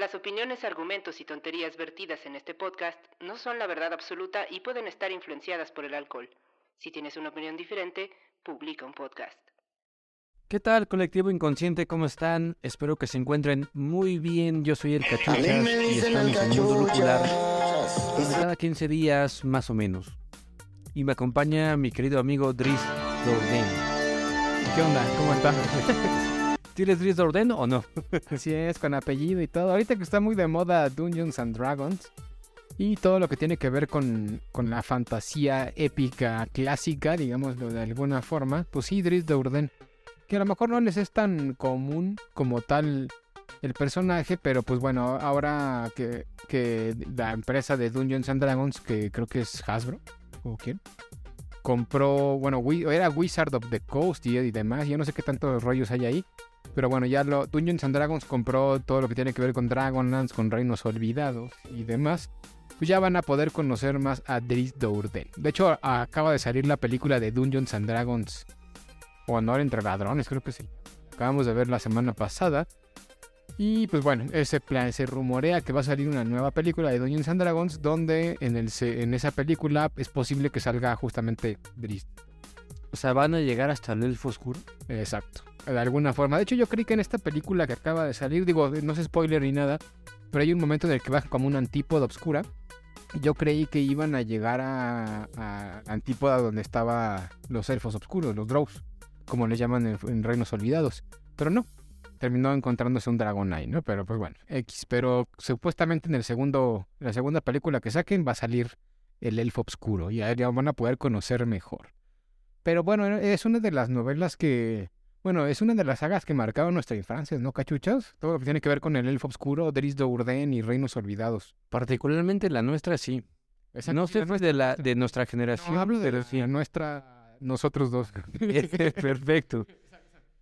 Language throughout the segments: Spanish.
Las opiniones, argumentos y tonterías vertidas en este podcast no son la verdad absoluta y pueden estar influenciadas por el alcohol. Si tienes una opinión diferente, publica un podcast. ¿Qué tal, colectivo inconsciente? ¿Cómo están? Espero que se encuentren muy bien. Yo soy el Cachuchas y estamos en Mundo Lupular cada 15 días más o menos. Y me acompaña mi querido amigo Dries Dorden. ¿Qué onda? ¿Cómo estás? ¿Tienes Dries Dorden o no? Así es, con apellido y todo. Ahorita que está muy de moda Dungeons and Dragons y todo lo que tiene que ver con, con la fantasía épica clásica, digámoslo de alguna forma, pues sí, Dries Dorden. Que a lo mejor no les es tan común como tal el personaje, pero pues bueno, ahora que, que la empresa de Dungeons and Dragons, que creo que es Hasbro, o quién, compró, bueno, era Wizard of the Coast y, y demás, yo no sé qué tantos rollos hay ahí, pero bueno, ya lo, Dungeons and Dragons compró todo lo que tiene que ver con Dragonlance, con Reinos Olvidados y demás. Pues ya van a poder conocer más a Dries Dourden. De hecho, acaba de salir la película de Dungeons and Dragons o Honor entre Ladrones, creo que sí. Acabamos de ver la semana pasada. Y pues bueno, ese plan, se rumorea que va a salir una nueva película de Dungeons and Dragons donde en, el, en esa película es posible que salga justamente Drizzt. O sea, van a llegar hasta el elfo oscuro. Exacto, de alguna forma. De hecho, yo creí que en esta película que acaba de salir, digo, no es spoiler ni nada, pero hay un momento en el que baja como una antípoda oscura. Yo creí que iban a llegar a, antípoda donde estaban los elfos oscuros, los drows como les llaman en, Reinos Olvidados. Pero no, terminó encontrándose un Dragonite, ¿no? Pero pues bueno, X. Pero supuestamente en el segundo, la segunda película que saquen va a salir el elfo oscuro y ya van a poder conocer mejor. Pero bueno, es una de las novelas que, bueno, es una de las sagas que marcaron nuestra infancia, ¿no, cachuchas? Todo lo que tiene que ver con el elfo oscuro, Dris de Urden y Reinos Olvidados. Particularmente la nuestra, sí. no sé de, la, de nuestra generación. No hablo de la nuestra nosotros dos. Perfecto.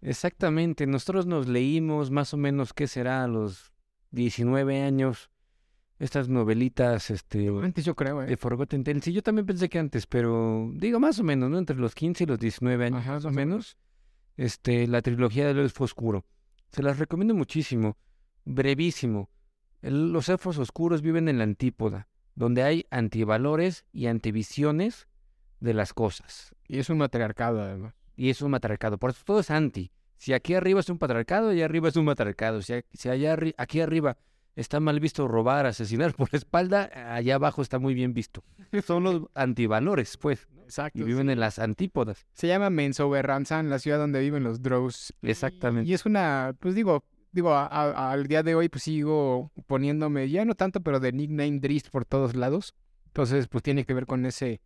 Exactamente. Nosotros nos leímos más o menos, ¿qué será? A los 19 años. Estas novelitas, este... Antes yo creo, ¿eh? De Forgotten Tales. Sí, yo también pensé que antes, pero digo más o menos, ¿no? Entre los 15 y los 19 años, más o menos. Este, la trilogía del Elfo Oscuro. Se las recomiendo muchísimo. Brevísimo. los elfos oscuros viven en la antípoda, donde hay antivalores y antivisiones de las cosas. Y es un matriarcado, además. Y es un matriarcado. Por eso todo es anti. Si aquí arriba es un patriarcado, allá arriba es un matriarcado. Si, si allá aquí arriba está mal visto robar, asesinar por la espalda, allá abajo está muy bien visto. Son los antivalores, pues. Exacto. Y viven en las antípodas. Se llama Mensoberranzan, la ciudad donde viven los Drows. Exactamente. Y, es una, pues digo, digo, al día de hoy pues sigo poniéndome, ya no tanto, pero de nickname Drist por todos lados. Entonces, pues tiene que ver con ese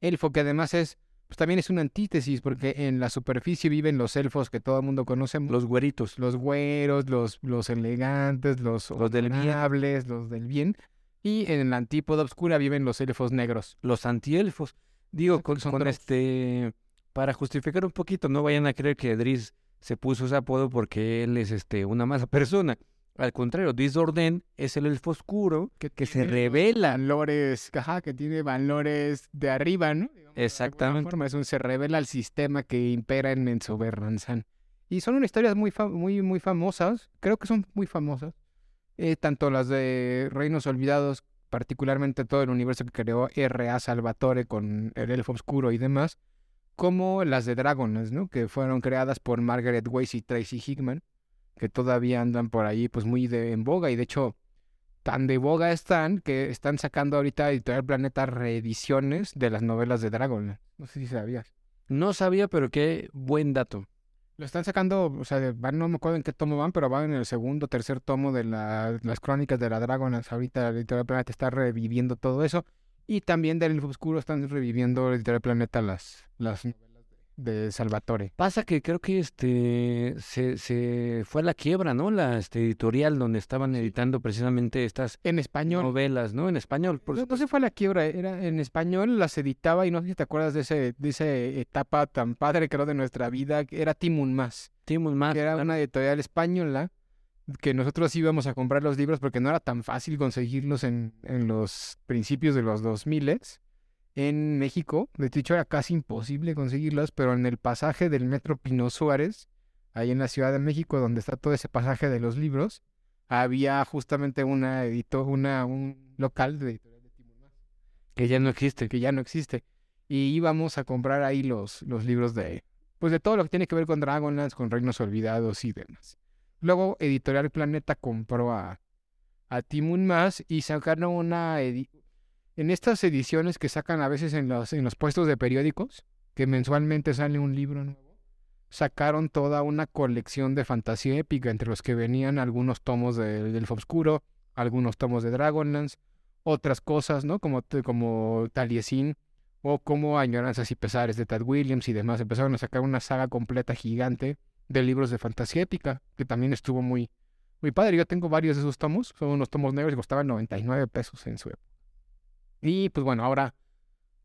elfo, que además es, pues también es una antítesis, porque en la superficie viven los elfos que todo el mundo conoce. Los güeritos. Los güeros, los, los elegantes, los, los del bien. los del bien. Y en la antípoda oscura viven los elfos negros. Los antielfos. Digo, con, este... Para justificar un poquito, no vayan a creer que Driz se puso ese apodo porque él es este una masa persona. Al contrario, Disorden es el elfo oscuro que, que se revela. Valores, ajá, que tiene valores de arriba, ¿no? Exactamente. Forma, es un, se revela al sistema que impera en Mensoberranzan. Y son historias muy, muy, muy famosas, creo que son muy famosas. Eh, tanto las de Reinos Olvidados, particularmente todo el universo que creó R.A. Salvatore con el elfo oscuro y demás, como las de Dragones, ¿no? Que fueron creadas por Margaret Weiss y Tracy Hickman que todavía andan por ahí pues muy de, en boga y de hecho tan de boga están que están sacando ahorita Editorial Planeta reediciones de las novelas de Dragon. No sé si sabías. No sabía, pero qué buen dato. Lo están sacando, o sea, van, no me acuerdo en qué tomo van, pero van en el segundo, tercer tomo de las crónicas de la Dragon. Ahorita Editorial Planeta está reviviendo todo eso. Y también del Oscuro están reviviendo Editorial Planeta las, las novelas de Salvatore. Pasa que creo que este se, se fue a la quiebra, ¿no? La este, editorial donde estaban editando precisamente estas En español. novelas, ¿no? En español, por No, se fue a la quiebra, era en español, las editaba y no sé si te acuerdas de, ese, de esa etapa tan padre, creo, de nuestra vida, que era Timun Más, Timos más. que era claro. una editorial española que nosotros íbamos a comprar los libros porque no era tan fácil conseguirlos en, en los principios de los 2000 en México. De hecho, era casi imposible conseguirlos, pero en el pasaje del Metro Pino Suárez, ahí en la Ciudad de México, donde está todo ese pasaje de los libros, había justamente una edito, una, un local de editorial de Timun Más Que ya no existe. que ya no existe. Y íbamos a comprar ahí los, los libros de, pues de todo lo que tiene que ver con Dragonlance, con Reinos Olvidados y demás. Luego Editorial Planeta compró a, a Timun Más y sacaron una... en estas ediciones que sacan a veces en los, en los puestos de periódicos, que mensualmente sale un libro nuevo, sacaron toda una colección de fantasía épica, entre los que venían algunos tomos de- del Elfo Oscuro, algunos tomos de Dragonlance, otras cosas, ¿no? Como, como Taliesin o como Añoranzas y Pesares de Tad Williams y demás. Empezaron a sacar una saga completa gigante de libros de fantasía épica, que también estuvo muy, muy padre. Yo tengo varios de esos tomos, son unos tomos negros y costaban 99 pesos en su época. Y pues bueno, ahora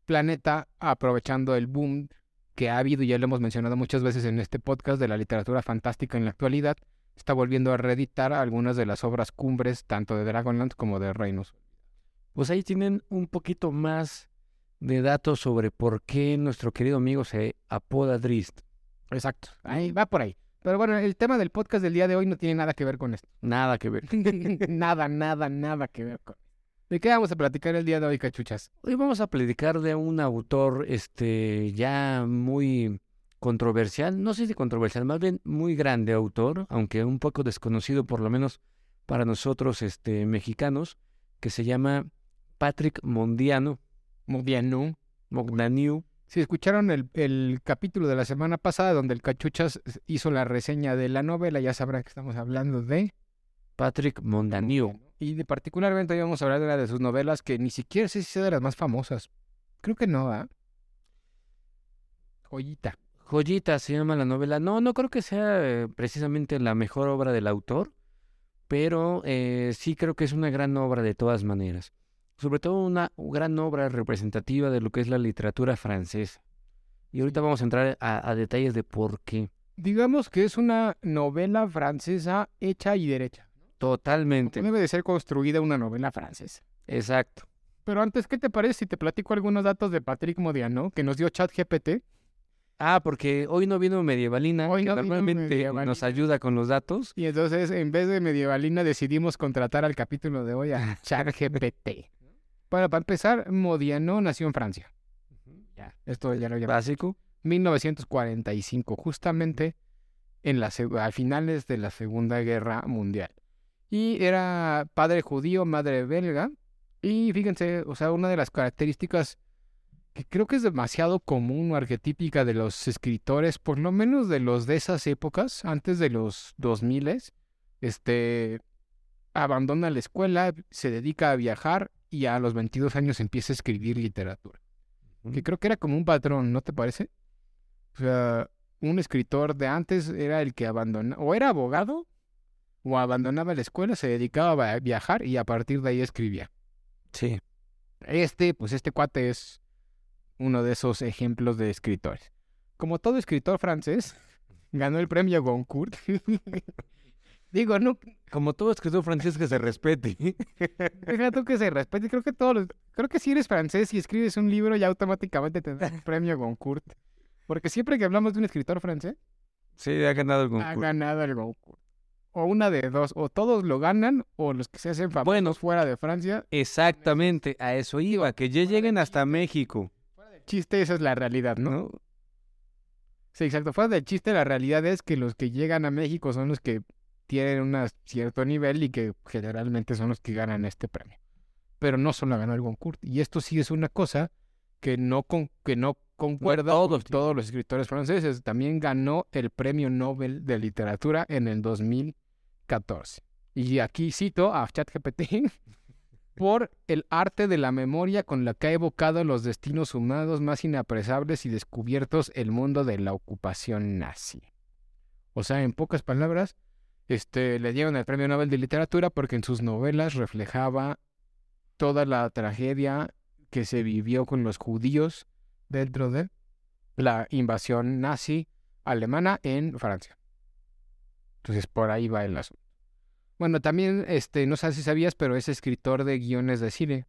Planeta, aprovechando el boom que ha habido, y ya lo hemos mencionado muchas veces en este podcast de la literatura fantástica en la actualidad, está volviendo a reeditar algunas de las obras cumbres, tanto de Dragonlance como de Reinos. Pues ahí tienen un poquito más de datos sobre por qué nuestro querido amigo se apoda Drist. Exacto, ahí va por ahí. Pero bueno, el tema del podcast del día de hoy no tiene nada que ver con esto. Nada que ver. nada, nada, nada que ver con ¿De qué vamos a platicar el día de hoy, cachuchas? Hoy vamos a platicar de un autor este ya muy controversial, no sé si controversial, más bien muy grande autor, aunque un poco desconocido por lo menos para nosotros este mexicanos, que se llama Patrick Mondiano, Modiano. Mogdaniu. Si escucharon el, el capítulo de la semana pasada donde el cachuchas hizo la reseña de la novela, ya sabrán que estamos hablando de... Patrick Mondaniu. Y de particularmente hoy vamos a hablar de una de sus novelas que ni siquiera sé si sea de las más famosas. Creo que no, ¿ah? Joyita. Joyita se llama la novela. No, no creo que sea eh, precisamente la mejor obra del autor, pero eh, sí creo que es una gran obra de todas maneras. Sobre todo una gran obra representativa de lo que es la literatura francesa. Y ahorita vamos a entrar a, a detalles de por qué. Digamos que es una novela francesa hecha y derecha. Totalmente. Debe de ser construida una novela francesa. Exacto. Pero antes, ¿qué te parece si te platico algunos datos de Patrick Modiano que nos dio ChatGPT? Ah, porque hoy no vino Medievalina, Hoy que no vino normalmente Medievalina. nos ayuda con los datos. Y entonces, en vez de Medievalina, decidimos contratar al capítulo de hoy a ChatGPT. Bueno, para empezar, Modiano nació en Francia. Ya, esto ya lo había Básico. 1945, justamente en la, seg- a finales de la Segunda Guerra Mundial. Y era padre judío, madre belga. Y fíjense, o sea, una de las características que creo que es demasiado común o arquetípica de los escritores, por lo menos de los de esas épocas, antes de los 2000, este, abandona la escuela, se dedica a viajar y a los 22 años empieza a escribir literatura que creo que era como un patrón, ¿no te parece? O sea, un escritor de antes era el que abandonaba, o era abogado, o abandonaba la escuela, se dedicaba a viajar y a partir de ahí escribía. Sí. Este, pues este cuate es uno de esos ejemplos de escritores. Como todo escritor francés, ganó el premio Goncourt. Digo, no, Como todo escritor francés que se respete. deja tú que se respete. Creo que todos los- creo que si eres francés y escribes un libro ya automáticamente te dan el premio Goncourt. Porque siempre que hablamos de un escritor francés, Sí, ha ganado el ha concurso. ganado el Goncourt. O una de dos, o todos lo ganan, o los que se hacen famosos Bueno. fuera de Francia. Exactamente, a eso iba, que ya lleguen hasta México, Chiste, esa es la realidad, ¿no? ¿no? Sí, exacto. Fuera del chiste, la realidad es que los que llegan a México son los que tienen un cierto nivel y que generalmente son los que ganan este premio. Pero no solo ganó el Goncourt. Y esto sí es una cosa que no, con, que no concuerda con todos, todos los escritores franceses. También ganó el premio Nobel de Literatura en el 2014. Y aquí cito a ChatGPT. por el arte de la memoria con la que ha evocado los destinos humanos más inapresables y descubiertos el mundo de la ocupación nazi. O sea, en pocas palabras, este, le dieron el Premio Nobel de Literatura porque en sus novelas reflejaba toda la tragedia que se vivió con los judíos dentro de la invasión nazi alemana en Francia. Entonces por ahí va el asunto. Bueno, también, este, no sé si sabías, pero es escritor de guiones de cine.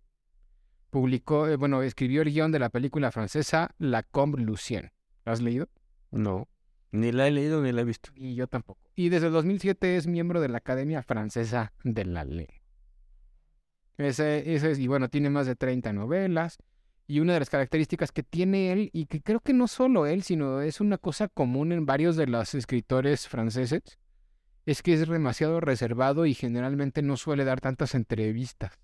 Publicó, eh, bueno, escribió el guion de la película francesa La Combe Lucien. ¿Lo has leído? No, ni la he leído ni la he visto. Y yo tampoco. Y desde el 2007 es miembro de la Academia Francesa de la Ley. Ese, ese, y bueno, tiene más de 30 novelas. Y una de las características que tiene él, y que creo que no solo él, sino es una cosa común en varios de los escritores franceses, es que es demasiado reservado y generalmente no suele dar tantas entrevistas.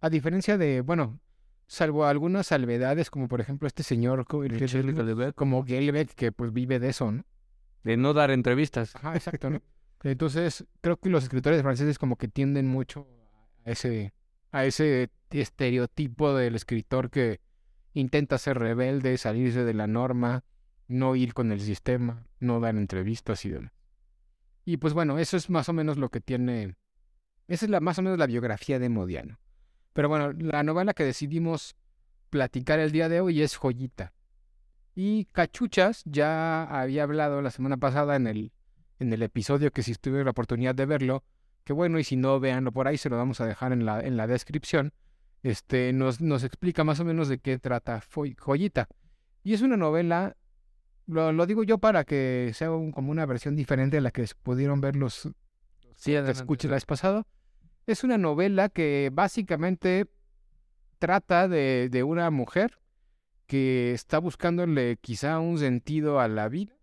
A diferencia de, bueno, salvo algunas salvedades, como por ejemplo este señor como Gelbeck, que pues vive de eso, ¿no? De no dar entrevistas. Ajá, exacto, ¿no? Entonces, creo que los escritores franceses como que tienden mucho a ese, a ese estereotipo del escritor que intenta ser rebelde, salirse de la norma, no ir con el sistema, no dar entrevistas y demás. Y pues bueno, eso es más o menos lo que tiene. Esa es la, más o menos la biografía de Modiano. Pero bueno, la novela que decidimos platicar el día de hoy es Joyita. Y Cachuchas ya había hablado la semana pasada en el, en el episodio que si tuve la oportunidad de verlo, que bueno, y si no, véanlo por ahí, se lo vamos a dejar en la, en la descripción. Este, nos, nos explica más o menos de qué trata Joyita. Y es una novela lo, digo yo para que sea como una versión diferente de la que pudieron ver los, sí, escuché la vez pasada. Es una novela que básicamente trata de, de una mujer que está buscándole quizá un sentido a la vida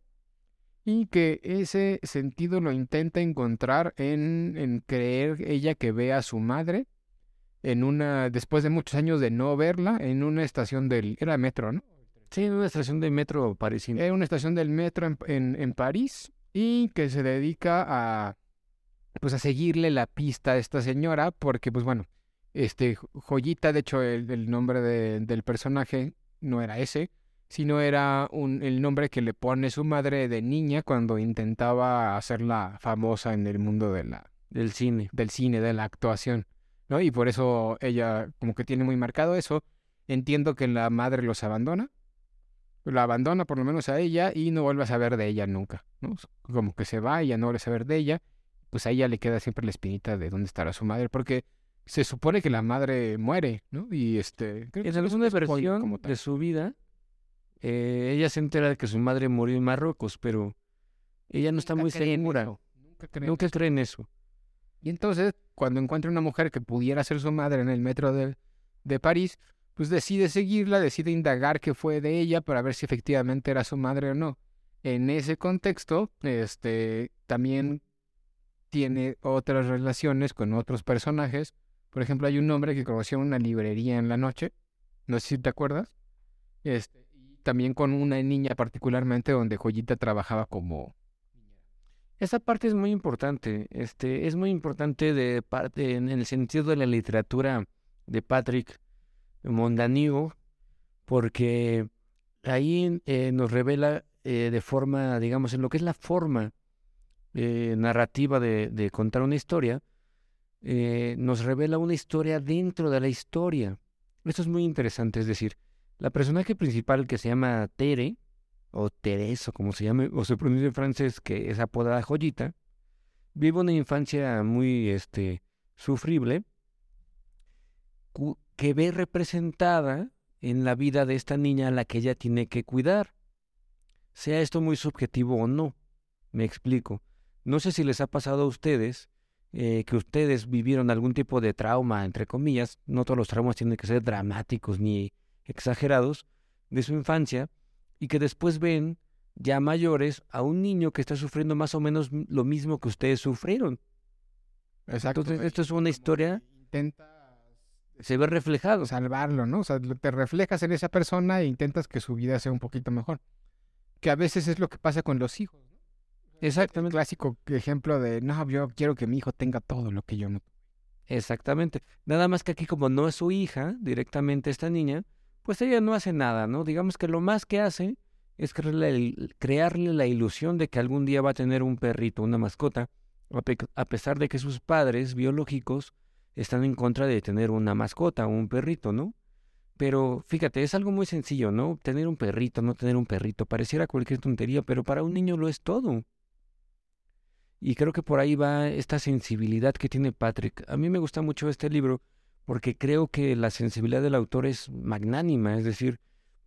y que ese sentido lo intenta encontrar en, en creer ella que ve a su madre en una después de muchos años de no verla en una estación del era metro, ¿no? Sí, en una estación de metro parisina. Una estación del metro en, en, París y que se dedica a pues a seguirle la pista a esta señora porque pues bueno, este Joyita, de hecho el, nombre de, del personaje no era ese, sino era un, el nombre que le pone su madre de niña cuando intentaba hacerla famosa en el mundo de la, del cine, del cine, de la actuación, ¿no? Y por eso ella como que tiene muy marcado eso. Entiendo que la madre los abandona la abandona por lo menos a ella y no vuelve a saber de ella nunca, ¿no? Como que se va y ya no vuelve a saber de ella, pues a ella le queda siempre la espinita de dónde estará su madre, porque se supone que la madre muere, ¿no? Y este... En alguna versión de su vida, eh, ella se entera de que su madre murió en Marruecos, pero ella no está muy segura. Nunca, cree, nunca cree en eso. Y entonces, cuando encuentra una mujer que pudiera ser su madre en el metro de, de París, pues decide seguirla, decide indagar qué fue de ella para ver si efectivamente era su madre o no. En ese contexto, este, también tiene otras relaciones con otros personajes. Por ejemplo, hay un hombre que conoció una librería en la noche, no sé si te acuerdas. Este, también con una niña particularmente donde Joyita trabajaba como esa parte es muy importante. Este, es muy importante de parte en el sentido de la literatura de Patrick Mondanigo, porque ahí eh, nos revela eh, de forma, digamos, en lo que es la forma eh, narrativa de, contar una historia, nos revela una historia dentro de la historia. Esto es muy interesante, es decir, la personaje principal que se llama Tere, o Teresa, como se llame, o se pronuncia en francés, que es apodada Joyita, vive una infancia muy este, sufrible, que ve representada en la vida de esta niña a la que ella tiene que cuidar. Sea esto muy subjetivo o no. Me explico. No sé si les ha pasado a ustedes eh, que ustedes vivieron algún tipo de trauma, entre comillas, no todos los traumas tienen que ser dramáticos ni exagerados, de su infancia, y que después ven ya mayores a un niño que está sufriendo más o menos lo mismo que ustedes sufrieron. Exacto. Entonces, esto es una historia... Intenta se ve reflejado. Salvarlo, ¿no? O sea, te reflejas en esa persona e intentas que su vida sea un poquito mejor. Que a veces es lo que pasa con los hijos, ¿no? Exactamente. clásico ejemplo de, no, yo quiero que mi hijo tenga todo lo que yo no. Exactamente. Nada más que aquí como no es su hija directamente esta niña, pues ella no hace nada, ¿no? Digamos que lo más que hace es crearle, crearle la ilusión de que algún día va a tener un perrito, una mascota, a pesar de que sus padres biológicos están en contra de tener una mascota o un perrito, ¿no? Pero fíjate, es algo muy sencillo, ¿no? Tener un perrito, no tener un perrito, pareciera cualquier tontería, pero para un niño lo es todo. Y creo que por ahí va esta sensibilidad que tiene Patrick. A mí me gusta mucho este libro porque creo que la sensibilidad del autor es magnánima, es decir,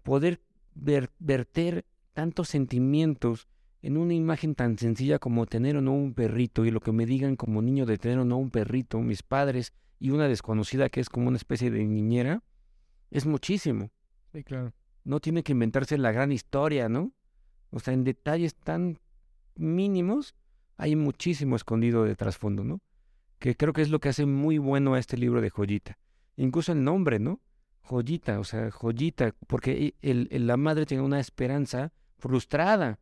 poder verter tantos sentimientos en una imagen tan sencilla como tener o no un perrito y lo que me digan como niño de tener o no un perrito, mis padres y una desconocida que es como una especie de niñera, es muchísimo. Sí, claro. No tiene que inventarse la gran historia, ¿no? O sea, en detalles tan mínimos hay muchísimo escondido de trasfondo, ¿no? Que creo que es lo que hace muy bueno a este libro de Joyita. Incluso el nombre, ¿no? Joyita, o sea, Joyita, porque el, la madre tiene una esperanza frustrada.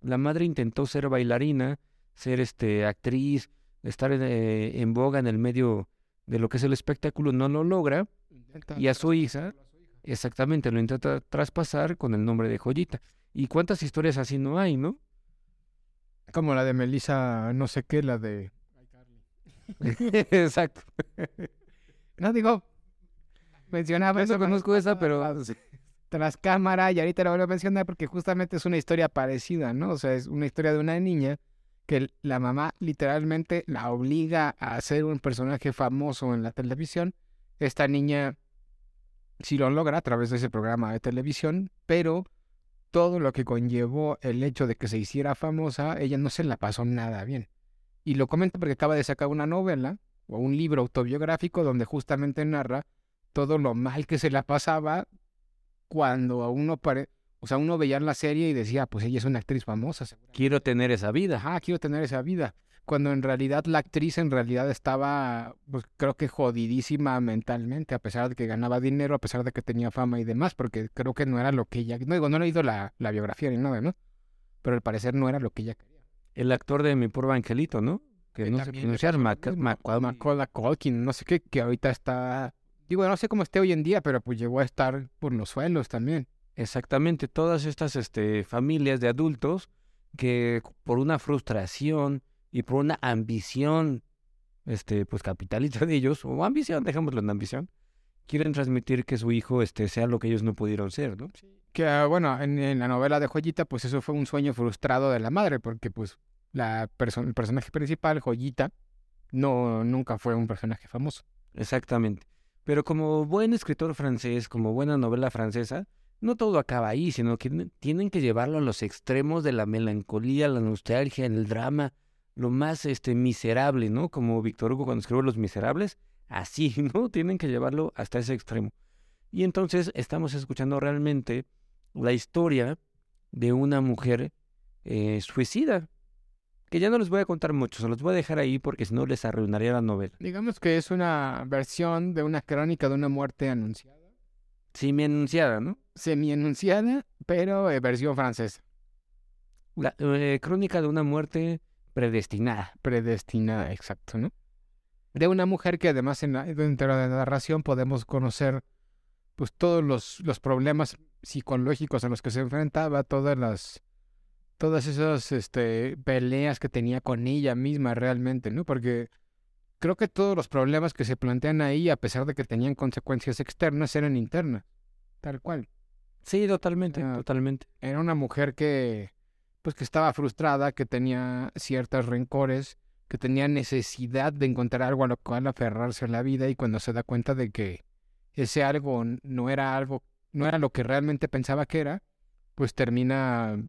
La madre intentó ser bailarina, ser este actriz, estar eh, en boga en el medio de lo que es el espectáculo, no lo logra. y a su hija, exactamente, lo intenta traspasar con el nombre de Joyita. ¿Y cuántas historias así no hay, no? Como la de Melissa, no sé qué, la de... Exacto. no digo, mencionaba eso. conozco esa, pero... Tras cámara, y ahorita la vuelvo a mencionar porque justamente es una historia parecida, ¿no? O sea, es una historia de una niña que la mamá literalmente la obliga a ser un personaje famoso en la televisión. Esta niña sí lo logra a través de ese programa de televisión, pero todo lo que conllevó el hecho de que se hiciera famosa, ella no se la pasó nada bien. Y lo comento porque acaba de sacar una novela o un libro autobiográfico donde justamente narra todo lo mal que se la pasaba cuando a uno pare... O sea, uno veía la serie y decía, pues ella es una actriz famosa. Quiero tener esa vida. Ajá, quiero tener esa vida cuando en realidad la actriz en realidad estaba, pues creo que jodidísima mentalmente, a pesar de que ganaba dinero, a pesar de que tenía fama y demás, porque creo que no era lo que ella, no digo, no he leído la, la biografía ni nada, ¿no? Pero al parecer no era lo que ella quería. El actor de Mi Pobre Angelito, ¿no? Que, no sé pronunciar, Macaulay Culkin, no sé qué, que ahorita está, digo, no sé cómo esté hoy en día, pero pues llegó a estar por los suelos también. Exactamente, todas estas este, familias de adultos que por una frustración, y por una ambición, este, pues capitalista de ellos, o ambición, dejémoslo en ambición, quieren transmitir que su hijo este, sea lo que ellos no pudieron ser, ¿no? Que, ah, bueno, en, la novela de Joyita, pues eso fue un sueño frustrado de la madre, porque pues la el personaje principal, Joyita, no, nunca fue un personaje famoso. Exactamente. Pero como buen escritor francés, como buena novela francesa, no todo acaba ahí, sino que tienen que llevarlo a los extremos de la melancolía, la nostalgia, el drama, lo más este, miserable, ¿no? Como Víctor Hugo cuando escribió Los Miserables, así, ¿no? Tienen que llevarlo hasta ese extremo. Y entonces estamos escuchando realmente la historia de una mujer eh, suicida, que ya no les voy a contar mucho, se los voy a dejar ahí porque si no les arruinaría la novela. Digamos que es una versión de una crónica de una muerte anunciada. Semi-anunciada, ¿no? Semi-anunciada, pero eh, versión francesa. La eh, crónica de una muerte Predestinada. Predestinada, exacto, ¿no? De una mujer que además en la, dentro de la narración podemos conocer pues todos los, los problemas psicológicos a los que se enfrentaba, todas las todas esas este, peleas que tenía con ella misma realmente, ¿no? Porque creo que todos los problemas que se plantean ahí, a pesar de que tenían consecuencias externas, eran internas, tal cual. Sí, totalmente, totalmente. Era una mujer que pues que estaba frustrada, que tenía ciertos rencores, que tenía necesidad de encontrar algo a lo cual aferrarse en la vida y cuando se da cuenta de que ese algo no era algo, no era lo que realmente pensaba que era, pues termina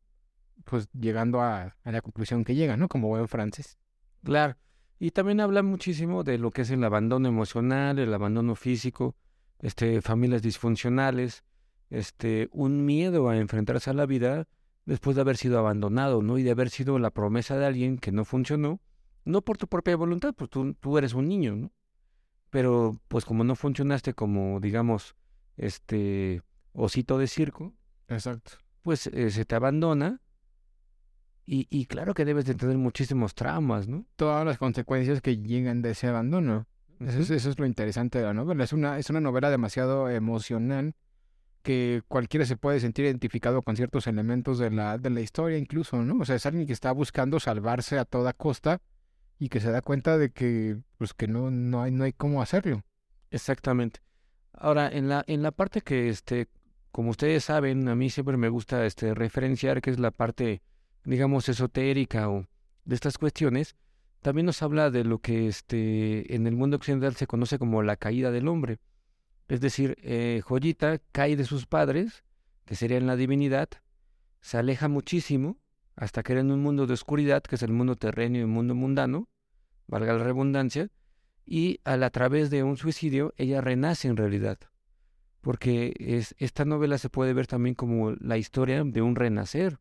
pues llegando a, la conclusión que llega, ¿no? Como buen francés. Claro. Y también habla muchísimo de lo que es el abandono emocional, el abandono físico, este, familias disfuncionales, este, un miedo a enfrentarse a la vida después de haber sido abandonado, ¿no? Y de haber sido la promesa de alguien que no funcionó, no por tu propia voluntad, pues tú, tú eres un niño, ¿no? Pero pues como no funcionaste como, digamos, este osito de circo, exacto, pues eh, se te abandona y, y, claro que debes de tener muchísimos traumas, ¿no? Todas las consecuencias que llegan de ese abandono. Eso, es, eso es lo interesante de la novela. Es una, es una novela demasiado emocional que cualquiera se puede sentir identificado con ciertos elementos de la, de la historia incluso, ¿no? O sea, es alguien que está buscando salvarse a toda costa y que se da cuenta de que, pues, que no, no, hay, no hay cómo hacerlo. Exactamente. Ahora, en la, en la parte que, este, como ustedes saben, a mí siempre me gusta este, referenciar que es la parte, digamos, esotérica o de estas cuestiones, también nos habla de lo que este, en el mundo occidental se conoce como la caída del hombre. Es decir, eh, Joyita cae de sus padres, que serían la divinidad, se aleja muchísimo hasta que era en un mundo de oscuridad, que es el mundo terreno y el mundo mundano, valga la redundancia, y al, a través de un suicidio ella renace en realidad. Porque es, esta novela se puede ver también como la historia de un renacer,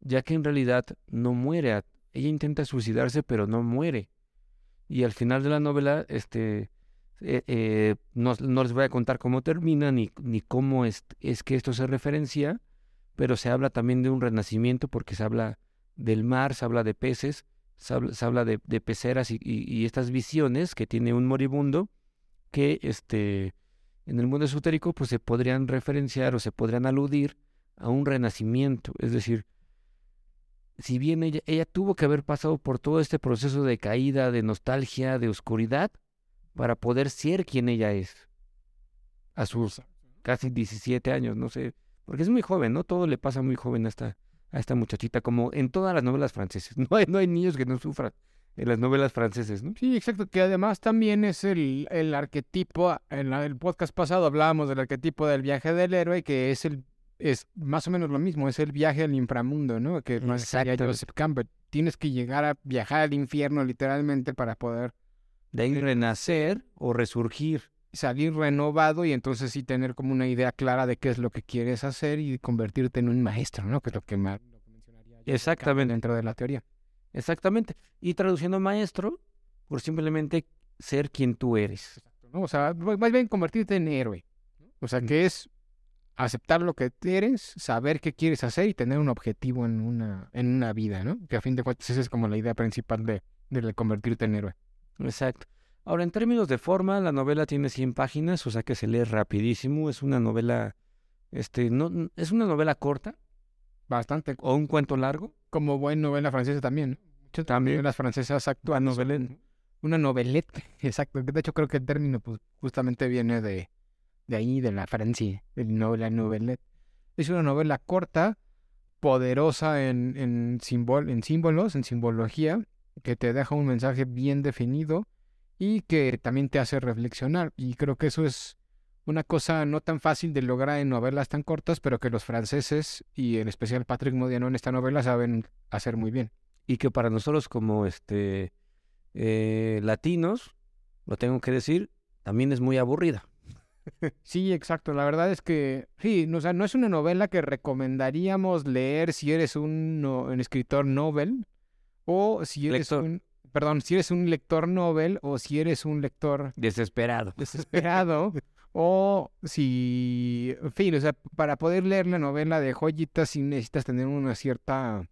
ya que en realidad no muere. Ella intenta suicidarse, pero no muere. Y al final de la novela, este, eh, eh, no, les voy a contar cómo termina ni, ni cómo es, es, que esto se referencia, pero se habla también de un renacimiento porque se habla del mar, se habla de peces, se habla, de, peceras y, estas visiones que tiene un moribundo que este, en el mundo esotérico pues se podrían referenciar o se podrían aludir a un renacimiento, es decir, si bien ella, ella tuvo que haber pasado por todo este proceso de caída, de nostalgia, de oscuridad, para poder ser quien ella es. A sus casi 17 años, no sé, porque es muy joven, ¿no? Todo le pasa muy joven a esta, a esta muchachita, como en todas las novelas francesas. No hay, no hay niños que no sufran en las novelas francesas, ¿no? Sí, exacto, que además también es el, el arquetipo, en el podcast pasado hablábamos del arquetipo del viaje del héroe, que es el es más o menos lo mismo, es el viaje al inframundo, ¿no? Que no es Joseph Campbell. Tienes que llegar a viajar al infierno literalmente para poder de ahí renacer o resurgir. Salir renovado y entonces sí tener como una idea clara de qué es lo que quieres hacer y convertirte en un maestro, ¿no? Que es lo que, más, Exactamente. Dentro de la teoría. Exactamente. Y traduciendo maestro, por simplemente ser quien tú eres. ¿no? O sea, más bien convertirte en héroe. O sea, que es aceptar lo que eres, saber qué quieres hacer y tener un objetivo en una, en una vida, ¿no? Que a fin de cuentas esa es como la idea principal de, de convertirte en héroe. Exacto. Ahora, en términos de forma, la novela tiene 100 páginas, o sea que se lee rapidísimo. Es una novela, este, no, es una novela corta. Bastante. O un cuento largo. Como buena novela francesa también. También. Las francesas actúan novelette. Una novelette, exacto. De hecho, creo que el término pues, justamente viene de, de ahí, de la Francia, el la novelette. Es una novela corta, poderosa en, en, en símbolos, en simbología, que te deja un mensaje bien definido y que también te hace reflexionar. Y creo que eso es una cosa no tan fácil de lograr en novelas tan cortas, pero que los franceses y en especial Patrick Modiano en esta novela saben hacer muy bien. Y que para nosotros como este eh, latinos, lo tengo que decir, también es muy aburrida. Sí, exacto. La verdad es que sí, no, o sea, no es una novela que recomendaríamos leer si eres un, un escritor novel, o si eres un, perdón, si eres un lector novel o si eres un lector desesperado. Desesperado. o si, en fin, o sea, para poder leer la novela de joyitas sí necesitas tener una cierta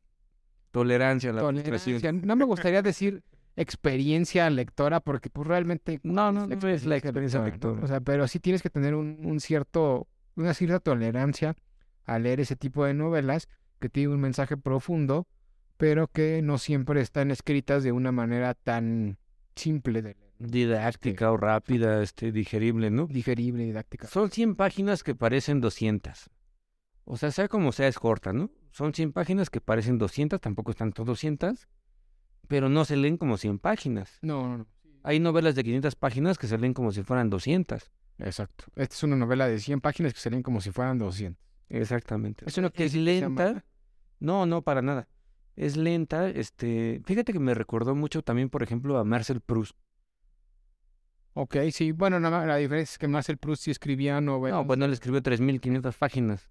tolerancia a la tolerancia. No me gustaría decir experiencia lectora porque pues realmente no no no es la experiencia lectora o sea pero sí tienes que tener un, un, cierto una cierta tolerancia a leer ese tipo de novelas que tiene un mensaje profundo pero que no siempre están escritas de una manera tan simple de Didáctica o rápida, este, digerible, ¿no? Digerible, didáctica. Son 100 páginas que parecen 200. O sea, sea como sea, es corta, ¿no? Son 100 páginas que parecen 200, tampoco están todas 200, pero no se leen como 100 páginas. No, no, no. Hay novelas de 500 páginas que se leen como si fueran 200. Exacto. Esta es una novela de 100 páginas que se leen como si fueran 200. Exactamente. ¿Eso no que es lenta? No, no, para nada es lenta. Este, fíjate que me recordó mucho también, por ejemplo, a Marcel Proust. Ok, sí. Bueno, nada la diferencia es que Marcel Proust sí escribía novelas. No, pues no le escribió 3.500 páginas.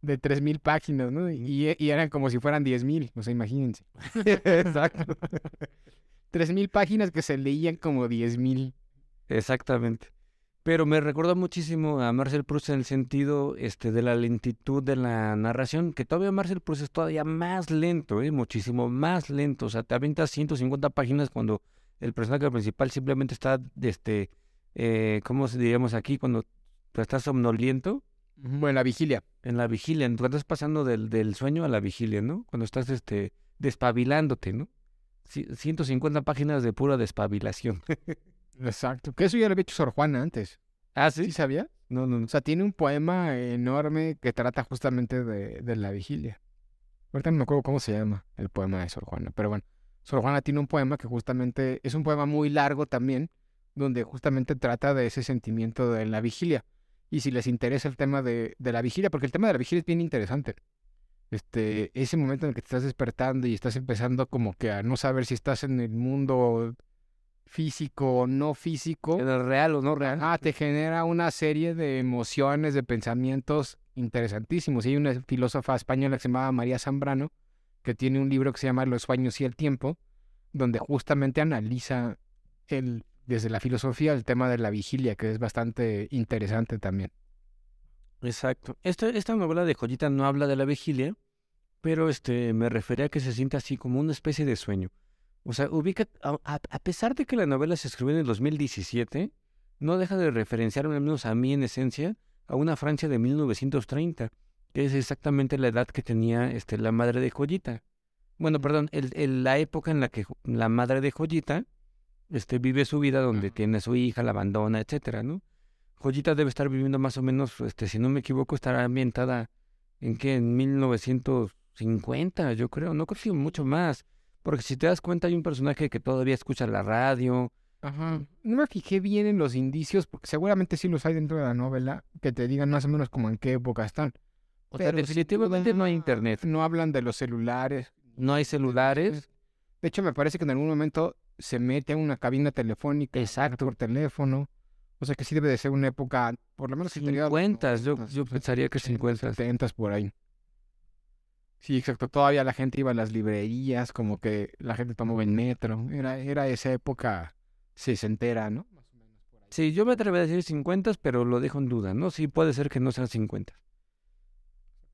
De 3.000 páginas, ¿no? Y, y, eran como si fueran 10.000, o sea, imagínense. Exacto. 3.000 páginas que se leían como 10.000. Exactamente. Pero me recuerda muchísimo a Marcel Proust en el sentido este, de la lentitud de la narración, que todavía Marcel Proust es todavía más lento, ¿eh? muchísimo más lento. O sea, te aventas 150 páginas cuando el personaje principal simplemente está, este, eh, ¿cómo diríamos aquí? Cuando tú estás somnoliento. Bueno, en la vigilia. En la vigilia, cuando estás pasando del, del sueño a la vigilia, ¿no? Cuando estás, este, despabilándote, ¿no? 150 páginas de pura despabilación. Exacto. Que eso ya lo había hecho Sor Juana antes. ¿Ah, sí? ¿Sí sabía? No, no, no. O sea, tiene un poema enorme que trata justamente de, de la vigilia. Ahorita no me acuerdo cómo se llama el poema de Sor Juana, pero bueno. Sor Juana tiene un poema que justamente es un poema muy largo también, donde justamente trata de ese sentimiento de la vigilia. Y si les interesa el tema de, de la vigilia, porque el tema de la vigilia es bien interesante. Este, ese momento en el que te estás despertando y estás empezando como que a no saber si estás en el mundo físico o no físico. ¿En el real o no real? Ah, te genera una serie de emociones, de pensamientos interesantísimos. Y hay una filósofa española que se llamaba María Zambrano, que tiene un libro que se llama Los sueños y el tiempo, donde justamente analiza el, desde la filosofía el tema de la vigilia, que es bastante interesante también. Exacto. Esta, esta novela de Joyita no habla de la vigilia, pero este me refería a que se siente así como una especie de sueño. O sea, ubica, a, a, pesar de que la novela se escribió en el 2017, no deja de referenciar, al menos a mí en esencia, a una Francia de 1930, que es exactamente la edad que tenía este, la madre de Joyita. Bueno, perdón, el, el, la época en la que la madre de Joyita este, vive su vida donde tiene a su hija, la abandona, etcétera, ¿no? Joyita debe estar viviendo más o menos, este, si no me equivoco, estará ambientada en qué, en 1950, yo creo, no creo que mucho más. Porque si te das cuenta, hay un personaje que todavía escucha la radio. Ajá. No me fijé bien en los indicios, porque seguramente sí los hay dentro de la novela, que te digan más o menos como en qué época están. O sea, definitivamente no hay internet. No hablan de los celulares. No hay celulares. De hecho, me parece que en algún momento se mete a una cabina telefónica. Exacto. Por teléfono. O sea que sí debe de ser una época, por lo menos... 50, yo, yo pensaría que 50. 70 por ahí. Sí, exacto. Todavía la gente iba a las librerías, como que la gente tomaba el metro. Era, era esa época sesentera, ¿no? Sí, yo me atrevo a decir 50, pero lo dejo en duda, ¿no? Sí, puede ser que no sean 50.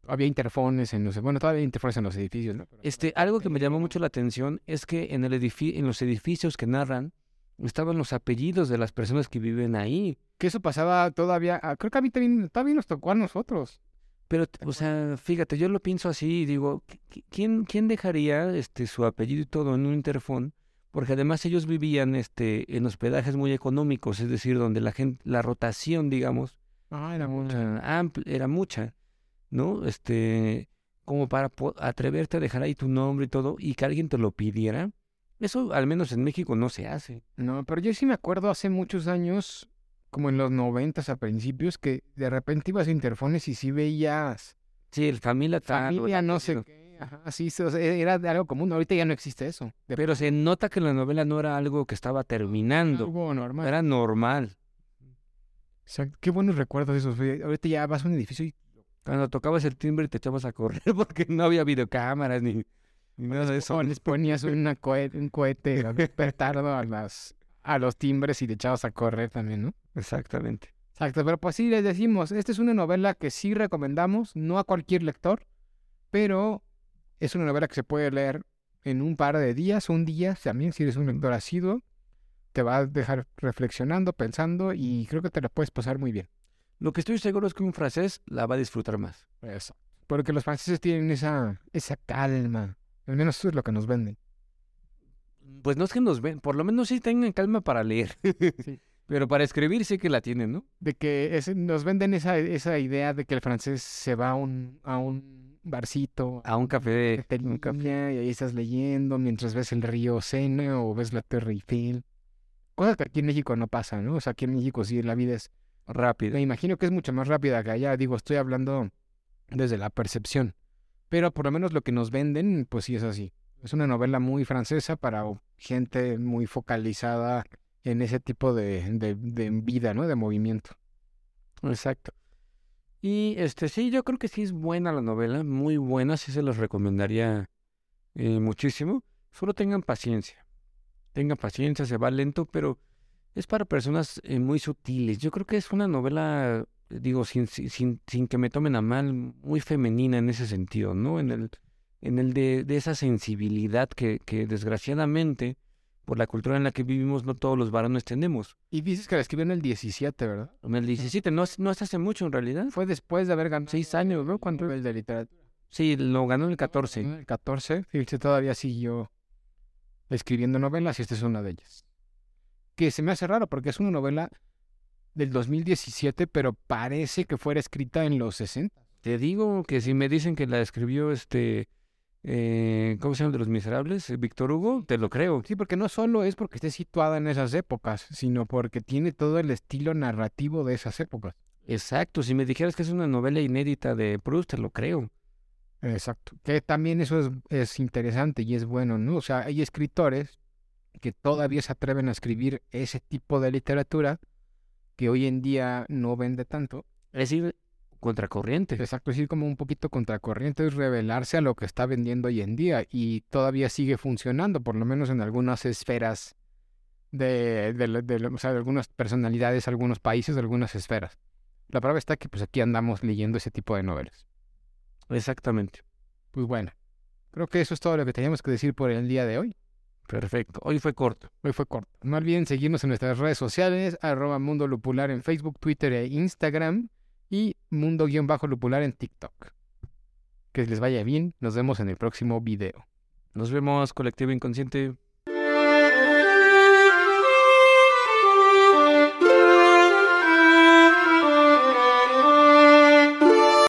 Había interfones en los... Bueno, todavía hay interfones en los edificios, ¿no? este, algo que me llamó mucho la atención es que en, el en los edificios que narran, estaban los apellidos de las personas que viven ahí. Que eso pasaba todavía, ah, creo que a mí también, también nos tocó a nosotros. Pero, o sea, fíjate, yo lo pienso así y digo, ¿quién, quién dejaría este su apellido y todo en un interfón? Porque además ellos vivían este en hospedajes muy económicos, es decir, donde la gente, la rotación, digamos, ah, era mucha, era mucha, ¿no? Este, como para atreverte a dejar ahí tu nombre y todo y que alguien te lo pidiera. Eso al menos en México no se hace. No, pero yo sí me acuerdo hace muchos años, como en los noventas a principios, que de repente ibas a Interfones y sí veías... Sí, el familia tal. Familia no sé qué. Ajá, sí, era algo común. Ahorita ya no existe eso. Pero se nota que la novela no era algo que estaba terminando. Algo normal. Era normal. Exacto. Qué buenos recuerdos esos. Ahorita ya vas a un edificio y... Cuando tocabas el timbre y te echabas a correr porque no había videocámaras ni y nada de eso. les ponías una cohete, un cohete petardo a, las, a los timbres y te echabas a correr también, ¿no? Exactamente. Exacto, pero pues sí les decimos, esta es una novela que sí recomendamos, no a cualquier lector, pero es una novela que se puede leer en un par de días, un día, también si eres un lector asiduo, te va a dejar reflexionando, pensando y creo que te la puedes pasar muy bien. Lo que estoy seguro es que un francés la va a disfrutar más. Eso. Porque los franceses tienen esa, esa calma, al menos eso es lo que nos venden. Pues no es que nos ven, por lo menos sí tengan calma para leer. Pero para escribir sí que la tienen, ¿no? De que nos venden esa, esa idea de que el francés se va a un, a un barcito. A un café. un café y ahí estás leyendo mientras ves el río Sena o ves la Torre Eiffel. Cosa que aquí en México no pasa, ¿no? O sea, aquí en México sí la vida es rápida. Me imagino que es mucho más rápida que allá. Digo, estoy hablando desde la percepción. Pero por lo menos lo que nos venden, pues sí es así. Es una novela muy francesa para gente muy focalizada en ese tipo de, de, vida, ¿no? De movimiento. Exacto. Y este sí, yo creo que sí es buena la novela, muy buena, sí se los recomendaría eh, muchísimo. Solo tengan paciencia. Tengan paciencia, se va lento, pero es para personas eh, muy sutiles. Yo creo que es una novela digo, sin, sin, sin que me tomen a mal, muy femenina en ese sentido, ¿no? En el, en el de, de esa sensibilidad que, que desgraciadamente por la cultura en la que vivimos, no todos los varones tenemos. Y dices que la escribió en el 17, ¿verdad? En el 17, no, no es hace mucho en realidad. Fue después de haber ganado Seis años, ¿no? ¿Cuánto? el de literatura. Sí, lo ganó en el 14. En el 14, fíjate, todavía siguió escribiendo novelas y esta es una de ellas. Que se me hace raro porque es una novela del 2017, pero parece que fuera escrita en los 60. Te digo que si me dicen que la escribió este... eh, ¿Cómo se llama? De los miserables, eh, Víctor Hugo, te lo creo. Sí, porque no solo es porque esté situada en esas épocas, sino porque tiene todo el estilo narrativo de esas épocas. Exacto, si me dijeras que es una novela inédita de Proust, te lo creo. Exacto. Que también eso es, es interesante y es bueno, ¿no? O sea, hay escritores que todavía se atreven a escribir ese tipo de literatura que hoy en día no vende tanto. Es decir, contracorriente. Exacto, es ir como un poquito contracorriente, es revelarse a lo que está vendiendo hoy en día y todavía sigue funcionando, por lo menos en algunas esferas de, de, de o sea, de algunas personalidades, algunos países, algunas esferas. La prueba está que pues aquí andamos leyendo ese tipo de novelas. Exactamente. Pues bueno, creo que eso es todo lo que teníamos que decir por el día de hoy. Perfecto. Hoy fue corto. Hoy fue corto. No olviden seguirnos en nuestras redes sociales, arroba Mundo Lupular en Facebook, Twitter e Instagram y Mundo-Lupular en TikTok. Que les vaya bien, nos vemos en el próximo video. Nos vemos, colectivo inconsciente.